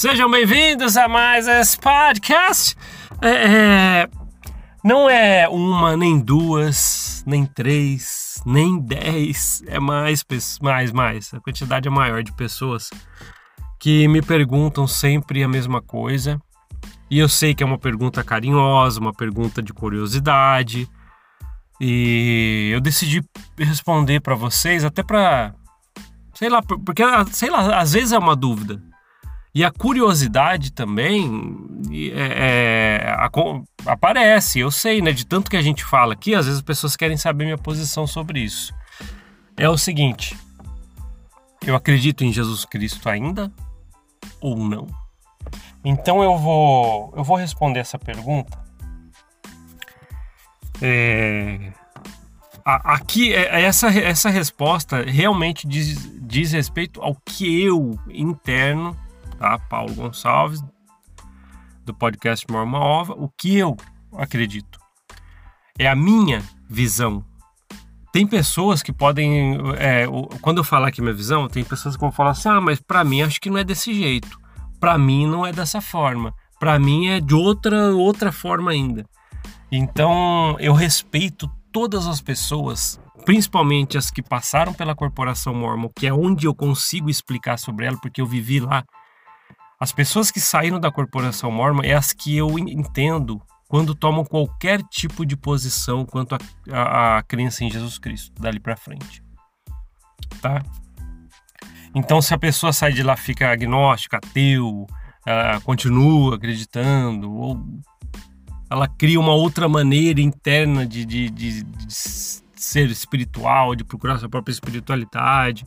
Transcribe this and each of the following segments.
Sejam bem-vindos a mais esse podcast. É, é, não é uma, nem duas, nem três, nem dez. É mais, mais, mais. A quantidade é maior de pessoas que me perguntam sempre a mesma coisa. E eu sei que é uma pergunta carinhosa, uma pergunta de curiosidade. E eu decidi responder para vocês, até para sei lá, porque sei lá, às vezes é uma dúvida. E a curiosidade também é, é, a, aparece, eu sei, né? De tanto que a gente fala aqui, às vezes as pessoas querem saber minha posição sobre isso. É o seguinte: eu acredito em Jesus Cristo ainda ou não? Então eu vou, eu vou responder essa pergunta. É, aqui, é, essa, essa resposta realmente diz, diz respeito ao que eu interno tá? Paulo Gonçalves, do podcast Morma Ova, o que eu acredito. É a minha visão. Tem pessoas que podem. É, quando eu falar aqui minha visão, tem pessoas que vão falar assim: ah, mas para mim acho que não é desse jeito. Para mim não é dessa forma. Para mim é de outra, outra forma ainda. Então eu respeito todas as pessoas principalmente as que passaram pela corporação Mormon, que é onde eu consigo explicar sobre ela, porque eu vivi lá as pessoas que saíram da corporação mormon é as que eu entendo quando tomam qualquer tipo de posição quanto à crença em Jesus Cristo, dali para frente. Tá? Então, se a pessoa sai de lá fica agnóstica, ateu, continua acreditando, ou ela cria uma outra maneira interna de, de, de, de ser espiritual, de procurar sua própria espiritualidade,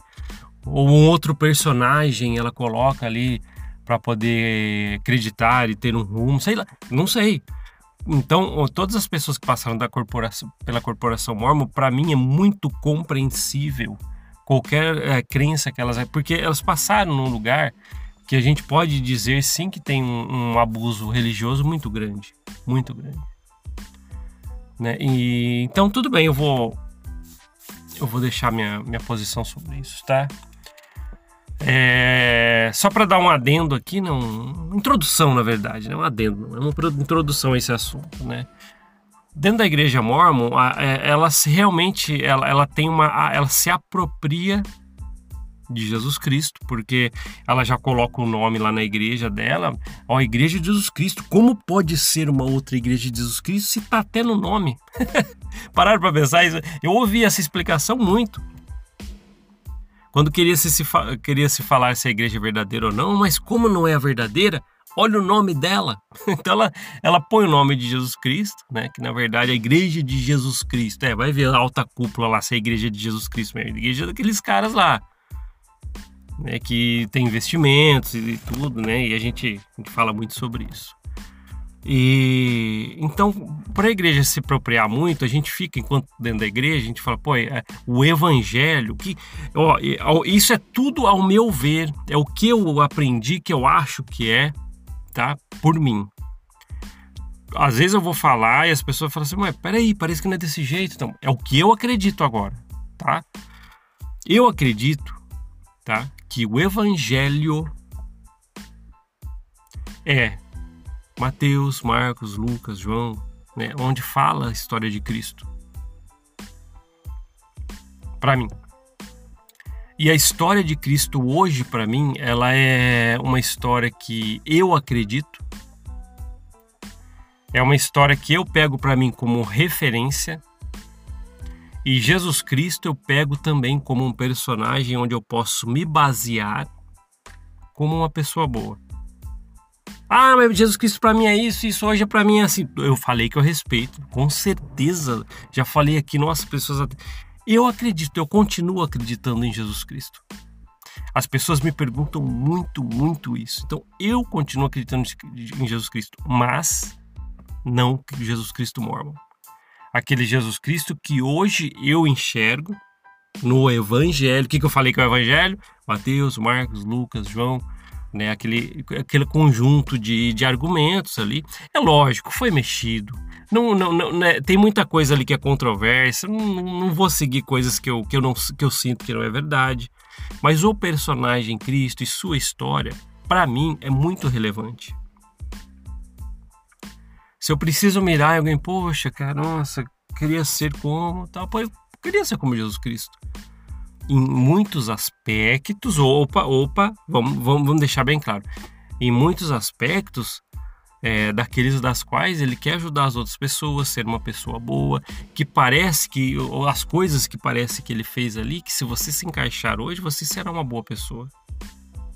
ou um outro personagem ela coloca ali para poder acreditar e ter um rumo, sei lá, não sei. Então, todas as pessoas que passaram da corporação, pela corporação mormon, para mim é muito compreensível qualquer é, crença que elas, porque elas passaram num lugar que a gente pode dizer sim que tem um, um abuso religioso muito grande, muito grande. Né? E então tudo bem, eu vou eu vou deixar minha, minha posição sobre isso, tá? É, só para dar um adendo aqui, não, uma introdução na verdade, né? um adendo, é uma introdução a esse assunto, né? Dentro da igreja mormon, é, ela realmente ela, ela tem uma, ela se apropria de Jesus Cristo, porque ela já coloca o nome lá na igreja dela, ó, Igreja de Jesus Cristo. Como pode ser uma outra igreja de Jesus Cristo se tá até no nome? Pararam para pensar isso? Eu ouvi essa explicação muito. Quando queria se, se, queria se falar se a igreja é verdadeira ou não, mas como não é a verdadeira, olha o nome dela. Então ela, ela põe o nome de Jesus Cristo, né? Que na verdade é a igreja de Jesus Cristo. É, vai ver a alta cúpula lá, se é a igreja de Jesus Cristo mesmo. A igreja daqueles caras lá. Né, que tem investimentos e tudo, né? E a gente, a gente fala muito sobre isso. E então, para a igreja se apropriar muito, a gente fica enquanto dentro da igreja, a gente fala, pô, é, o evangelho, que ó, isso é tudo ao meu ver, é o que eu aprendi, que eu acho que é, tá? Por mim. Às vezes eu vou falar e as pessoas falam assim, mas peraí, parece que não é desse jeito. Então, é o que eu acredito agora, tá? Eu acredito, tá? Que o evangelho é Mateus, Marcos, Lucas, João, né, onde fala a história de Cristo. Para mim. E a história de Cristo hoje, para mim, ela é uma história que eu acredito. É uma história que eu pego para mim como referência. E Jesus Cristo eu pego também como um personagem onde eu posso me basear como uma pessoa boa. Ah, mas Jesus Cristo para mim é isso, isso hoje é para mim é assim. Eu falei que eu respeito, com certeza. Já falei aqui, nossa, pessoas. Eu acredito, eu continuo acreditando em Jesus Cristo. As pessoas me perguntam muito, muito isso. Então eu continuo acreditando em Jesus Cristo, mas não Jesus Cristo mormon. Aquele Jesus Cristo que hoje eu enxergo no Evangelho. O que, que eu falei que é o Evangelho? Mateus, Marcos, Lucas, João, né? Aquele, aquele conjunto de, de argumentos ali. É lógico, foi mexido. Não, não, não né? Tem muita coisa ali que é controvérsia. Não, não vou seguir coisas que eu, que, eu não, que eu sinto que não é verdade. Mas o personagem Cristo e sua história para mim, é muito relevante. Se eu preciso mirar em alguém, poxa, cara, nossa, queria ser como, tal, queria ser como Jesus Cristo. Em muitos aspectos, opa, opa, vamos, vamos, vamos deixar bem claro. Em muitos aspectos, é, daqueles das quais ele quer ajudar as outras pessoas, ser uma pessoa boa, que parece que, ou as coisas que parece que ele fez ali, que se você se encaixar hoje, você será uma boa pessoa.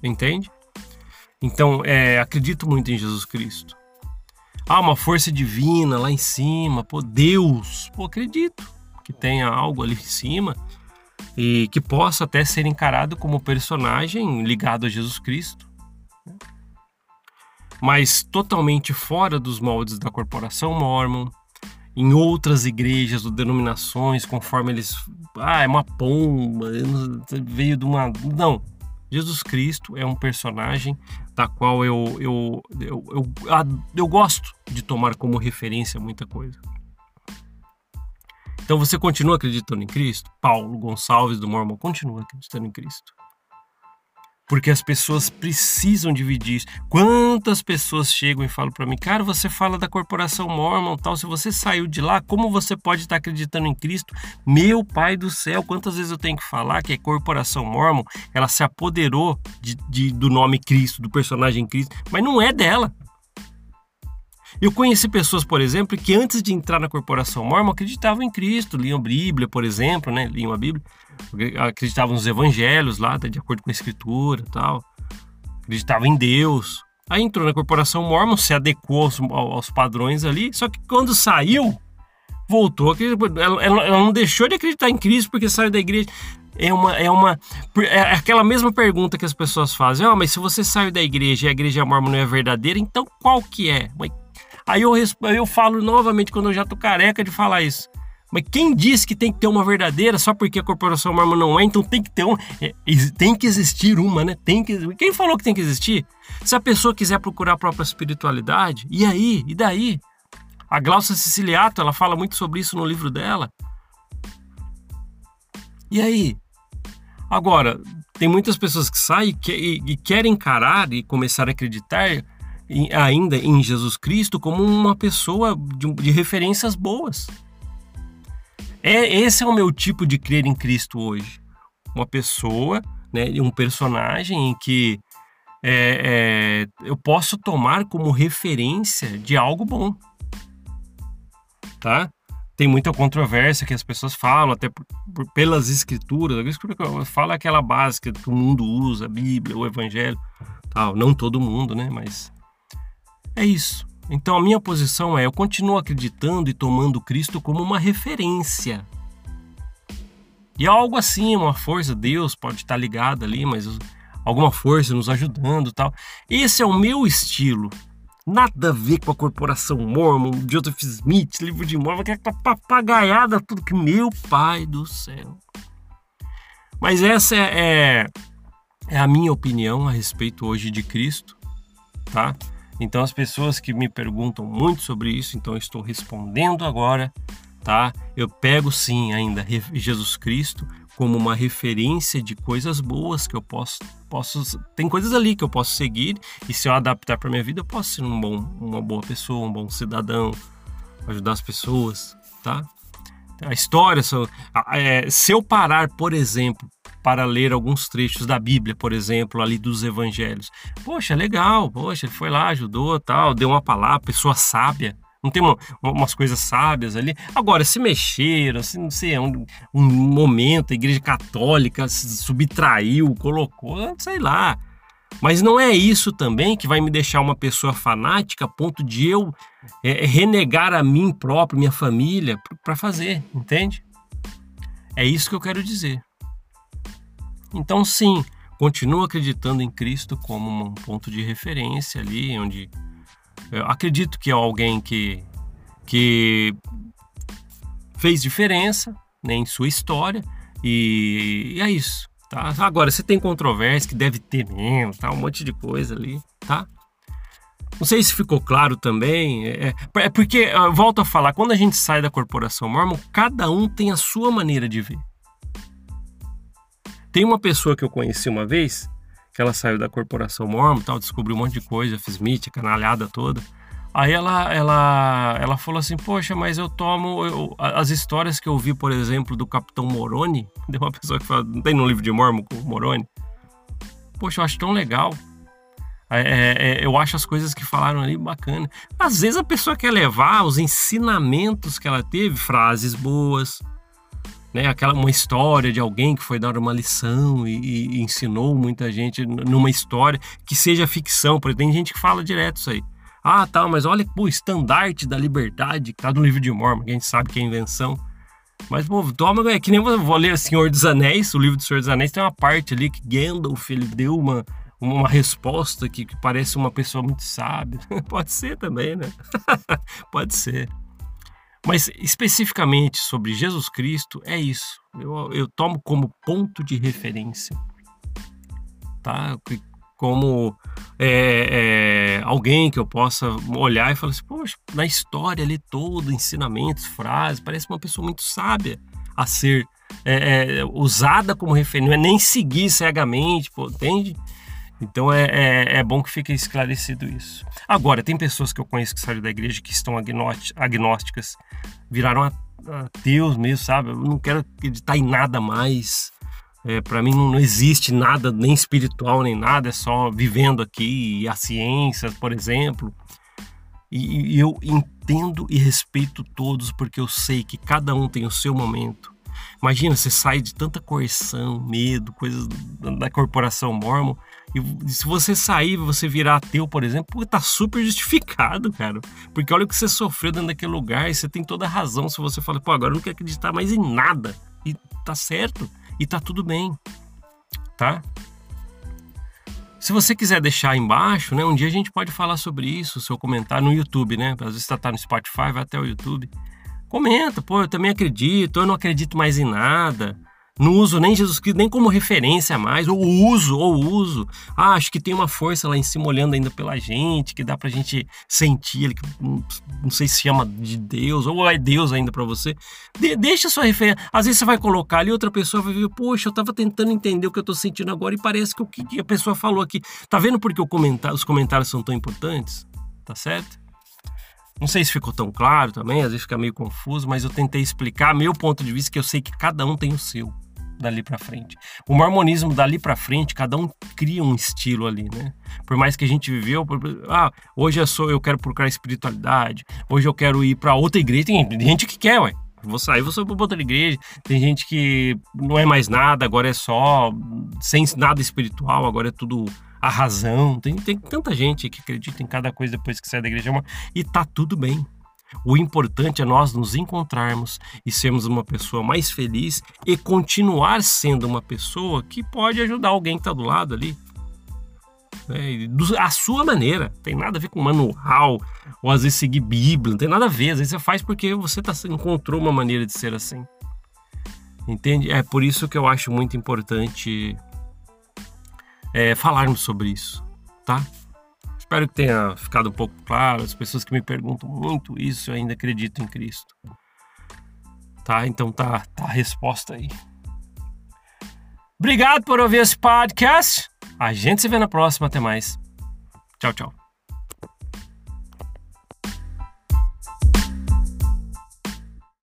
Entende? Então, é, acredito muito em Jesus Cristo. Ah, uma força divina lá em cima, pô, Deus, pô, acredito que tenha algo ali em cima e que possa até ser encarado como personagem ligado a Jesus Cristo mas totalmente fora dos moldes da corporação mormon, em outras igrejas ou denominações, conforme eles. Ah, é uma pomba, veio de uma. Não. Jesus Cristo é um personagem da qual eu, eu, eu, eu, eu, eu gosto de tomar como referência muita coisa. Então você continua acreditando em Cristo? Paulo Gonçalves do Mormon continua acreditando em Cristo porque as pessoas precisam dividir isso. Quantas pessoas chegam e falam para mim, cara, você fala da corporação Mormon, tal, se você saiu de lá, como você pode estar acreditando em Cristo? Meu Pai do céu, quantas vezes eu tenho que falar que a corporação Mormon, ela se apoderou de, de, do nome Cristo, do personagem Cristo, mas não é dela. Eu conheci pessoas, por exemplo, que antes de entrar na corporação mormon acreditavam em Cristo, liam Bíblia, por exemplo, né? Liam a Bíblia, acreditavam nos evangelhos lá, de acordo com a escritura tal. Acreditavam em Deus. Aí entrou na corporação mormon, se adequou aos, aos padrões ali, só que quando saiu, voltou. Ela, ela, não deixou de acreditar em Cristo porque saiu da igreja é uma é uma é aquela mesma pergunta que as pessoas fazem. Ah, mas se você saiu da igreja e a igreja mormon não é verdadeira, então qual que é? Aí eu, eu falo novamente quando eu já tô careca de falar isso. Mas quem disse que tem que ter uma verdadeira só porque a corporação mormon não é? Então tem que ter um, é, tem que existir uma, né? Tem que, quem falou que tem que existir? Se a pessoa quiser procurar a própria espiritualidade, e aí? E daí? A Glaucia Siciliato, ela fala muito sobre isso no livro dela. E aí? Agora, tem muitas pessoas que saem e, e, e querem encarar e começar a acreditar ainda em Jesus Cristo como uma pessoa de, de referências boas. É, esse é o meu tipo de crer em Cristo hoje. Uma pessoa, né, um personagem em que é, é, eu posso tomar como referência de algo bom. Tá? Tem muita controvérsia que as pessoas falam, até por, por, pelas escrituras. A escritura fala aquela básica que o mundo usa, a Bíblia, o Evangelho. Tal. Não todo mundo, né? Mas é isso. Então a minha posição é: eu continuo acreditando e tomando Cristo como uma referência. E algo assim, uma força, Deus pode estar ligado ali, mas alguma força nos ajudando tal. Esse é o meu estilo. Nada a ver com a corporação Mormon, Joseph Smith, livro de Mormon, que é papagaiada, tudo que meu pai do céu. Mas essa é, é, é a minha opinião a respeito hoje de Cristo, tá? Então as pessoas que me perguntam muito sobre isso, então estou respondendo agora, tá? Eu pego sim ainda Jesus Cristo como uma referência de coisas boas que eu posso posso tem coisas ali que eu posso seguir e se eu adaptar para minha vida eu posso ser um bom uma boa pessoa, um bom cidadão, ajudar as pessoas, tá? A história, é, se eu parar, por exemplo, para ler alguns trechos da Bíblia, por exemplo, ali dos evangelhos. Poxa, legal, poxa, ele foi lá, ajudou, tal, deu uma palavra, pessoa sábia. Não tem uma, umas coisas sábias ali. Agora, se mexeram, assim, não sei, um, um momento, a igreja católica se subtraiu, colocou, sei lá. Mas não é isso também que vai me deixar uma pessoa fanática a ponto de eu é, renegar a mim próprio, minha família, para fazer, entende? É isso que eu quero dizer. Então, sim, continuo acreditando em Cristo como um ponto de referência ali, onde eu acredito que é alguém que, que fez diferença né, em sua história e, e é isso. Tá? Agora, você tem controvérsia que deve ter mesmo, tá? um monte de coisa ali, tá? Não sei se ficou claro também. É, é porque, volto a falar, quando a gente sai da corporação mormon, cada um tem a sua maneira de ver. Tem uma pessoa que eu conheci uma vez que ela saiu da corporação Mormon, tal, descobriu um monte de coisa, Smith, a canalhada toda. Aí ela, ela, ela falou assim, poxa, mas eu tomo eu, as histórias que eu vi, por exemplo, do Capitão Moroni, de uma pessoa que fala, não tem no livro de Mormon com Moroni? Poxa, eu acho tão legal. É, é, é, eu acho as coisas que falaram ali bacana. Às vezes a pessoa quer levar os ensinamentos que ela teve, frases boas, né? Aquela uma história de alguém que foi dar uma lição e, e ensinou muita gente numa história que seja ficção, porque tem gente que fala direto isso aí. Ah, tá, mas olha o estandarte da liberdade que tá no livro de Mormon, que a gente sabe que é invenção. Mas, pô, toma, é que nem eu vou ler Senhor dos Anéis, o livro do Senhor dos Anéis tem uma parte ali que Gandalf ele deu uma, uma resposta que, que parece uma pessoa muito sábia. Pode ser também, né? Pode ser. Mas especificamente sobre Jesus Cristo, é isso. Eu, eu tomo como ponto de referência. Tá? Como é, é, alguém que eu possa olhar e falar assim, poxa, na história ali todo, ensinamentos, frases, parece uma pessoa muito sábia a ser é, é usada como referência, não é nem seguir cegamente, pô, entende? Então é, é, é, bom que fique esclarecido isso. Agora, tem pessoas que eu conheço que saíram da igreja que estão agnósticas, viraram ateus mesmo, sabe? Eu não quero acreditar em nada mais. É, para mim não, existe nada nem espiritual nem nada, é só vivendo aqui e a ciência, por exemplo. E, e eu entendo e respeito todos porque eu sei que cada um tem o seu momento. Imagina, você sai de tanta coerção, medo, coisas da corporação mormon e se você sair, você virar ateu, por exemplo, tá super justificado, cara. Porque olha o que você sofreu dentro daquele lugar e você tem toda a razão se você fala, pô, agora eu não quero acreditar mais em nada. E tá certo. E tá tudo bem. Tá? Se você quiser deixar aí embaixo, né? Um dia a gente pode falar sobre isso, seu comentário no YouTube, né? Às vezes tá, tá no Spotify, vai até o YouTube. Comenta, pô, eu também acredito, eu não acredito mais em nada. Não uso nem Jesus Cristo nem como referência mais, ou uso, ou uso. Ah, acho que tem uma força lá em cima olhando ainda pela gente, que dá pra gente sentir, que não sei se chama de Deus, ou é Deus ainda para você. De, deixa sua referência. Às vezes você vai colocar ali, outra pessoa vai ver, poxa, eu tava tentando entender o que eu tô sentindo agora e parece que o que a pessoa falou aqui. Tá vendo por que os comentários são tão importantes? Tá certo? Não sei se ficou tão claro também, às vezes fica meio confuso, mas eu tentei explicar meu ponto de vista, que eu sei que cada um tem o seu dali para frente. O mormonismo dali para frente, cada um cria um estilo ali, né? Por mais que a gente viveu, ah, hoje eu sou, eu quero procurar espiritualidade, hoje eu quero ir para outra igreja, tem gente que quer, ué. Vou sair, vou sair para outra igreja. Tem gente que não é mais nada, agora é só sem nada espiritual, agora é tudo a razão. Tem, tem tanta gente que acredita em cada coisa depois que sai da igreja e tá tudo bem. O importante é nós nos encontrarmos e sermos uma pessoa mais feliz e continuar sendo uma pessoa que pode ajudar alguém que está do lado ali. A sua maneira, tem nada a ver com manual ou às vezes seguir Bíblia, não tem nada a ver. Às vezes você faz porque você tá, encontrou uma maneira de ser assim. Entende? É por isso que eu acho muito importante é, falarmos sobre isso, tá? Espero que tenha ficado um pouco claro. As pessoas que me perguntam muito isso, eu ainda acredito em Cristo. Tá? Então tá, tá a resposta aí. Obrigado por ouvir esse podcast. A gente se vê na próxima. Até mais. Tchau, tchau.